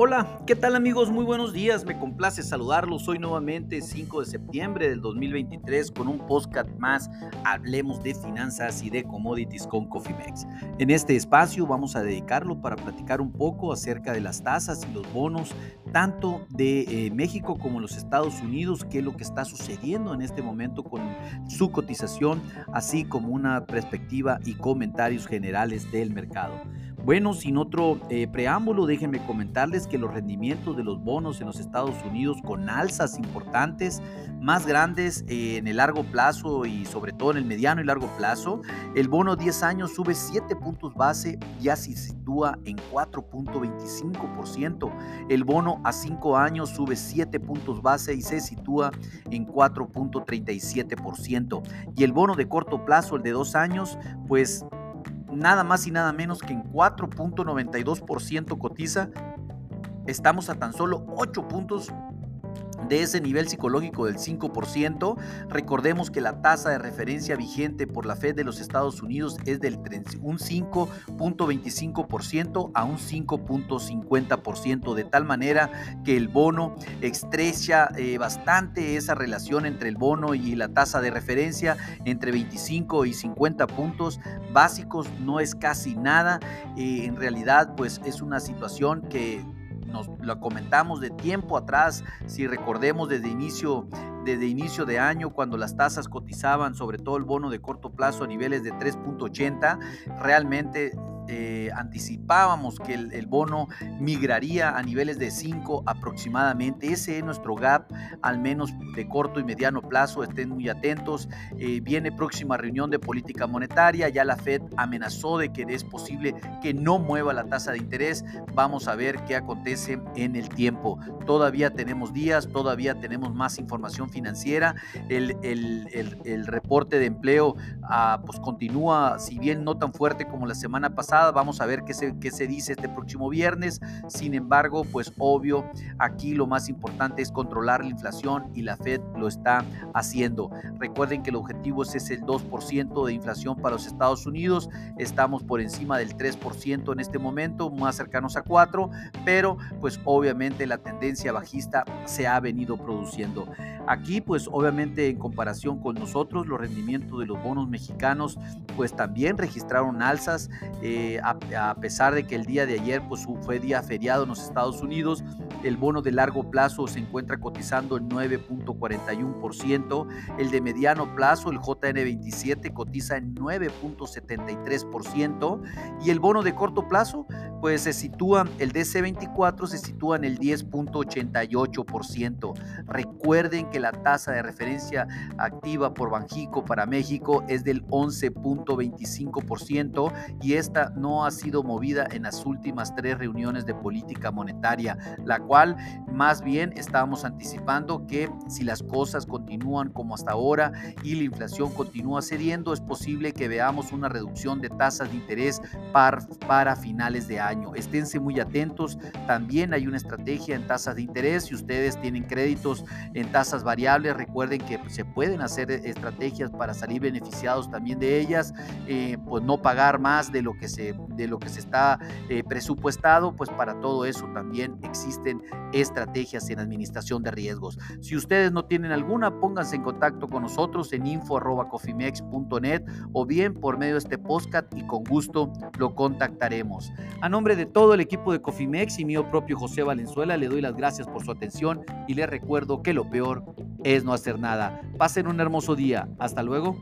Hola, ¿qué tal amigos? Muy buenos días, me complace saludarlos hoy nuevamente 5 de septiembre del 2023 con un podcast más, hablemos de finanzas y de commodities con Cofimex. En este espacio vamos a dedicarlo para platicar un poco acerca de las tasas y los bonos, tanto de eh, México como los Estados Unidos, qué es lo que está sucediendo en este momento con su cotización, así como una perspectiva y comentarios generales del mercado. Bueno, sin otro eh, preámbulo, déjenme comentarles que los rendimientos de los bonos en los Estados Unidos con alzas importantes, más grandes eh, en el largo plazo y sobre todo en el mediano y largo plazo, el bono 10 años sube 7 puntos base, ya se sitúa en 4.25%. El bono a 5 años sube 7 puntos base y se sitúa en 4.37%. Y el bono de corto plazo, el de 2 años, pues nada más y nada menos que en 4.92% cotiza. Estamos a tan solo 8 puntos de ese nivel psicológico del 5%. Recordemos que la tasa de referencia vigente por la Fed de los Estados Unidos es del un 5.25% a un 5.50%, de tal manera que el bono estrecha eh, bastante esa relación entre el bono y la tasa de referencia entre 25 y 50 puntos básicos, no es casi nada. Eh, en realidad, pues es una situación que nos lo comentamos de tiempo atrás, si recordemos desde inicio, desde inicio de año, cuando las tasas cotizaban, sobre todo el bono de corto plazo a niveles de 3.80, realmente eh, anticipábamos que el, bono migraría a niveles de 5 aproximadamente. Ese es nuestro gap, al menos de corto y mediano plazo. Estén muy atentos. Eh, viene próxima reunión de política monetaria. Ya la Fed amenazó de que es posible que no mueva la tasa de interés. Vamos a ver qué acontece en el tiempo. Todavía tenemos días, todavía tenemos más información financiera. El, el, reporte de empleo ah, pues continúa, si bien no tan fuerte como la semana pasada Vamos a ver qué se, qué se dice este próximo viernes. Sin embargo, pues obvio, aquí lo más importante es controlar la inflación y la Fed lo está haciendo. Recuerden que el objetivo es el 2% de inflación para los Estados Unidos. Estamos por encima del 3% en este momento, más cercanos a 4, pero pues obviamente la tendencia bajista se ha venido produciendo. Aquí pues obviamente en comparación con nosotros los rendimientos de los bonos mexicanos pues también registraron alzas. Eh, a, pesar de que el día de ayer pues, fue día feriado en los Estados Unidos, el bono de largo plazo se encuentra cotizando en 9.41%, el de mediano plazo, el JN27, cotiza en 9.73% y el bono de corto plazo, pues se sitúa, el DC24 se sitúa en el 10.88%. Recuerden que la tasa de referencia activa por Banjico para México es del 11.25% y esta no ha sido movida en las últimas tres reuniones de política monetaria, la cual más bien estábamos anticipando que si las cosas continúan como hasta ahora y la inflación continúa cediendo, es posible que veamos una reducción de tasas de interés para, para finales de año. Esténse muy atentos, también hay una estrategia en tasas de interés, si ustedes tienen créditos en tasas variables, recuerden que se pueden hacer estrategias para salir beneficiados también de ellas, eh, pues no pagar más de lo que se, de lo que se está eh, presupuestado, pues para todo eso también existen estrategias en administración de riesgos. Si ustedes no tienen alguna, pónganse en contacto con nosotros en info.cofimex.net o bien por medio de este podcast y con gusto lo contactaremos. A nombre de todo el equipo de Cofimex y mío propio José Valenzuela, le doy las gracias por su atención y les recuerdo que lo peor es no hacer nada. Pasen un hermoso día. Hasta luego.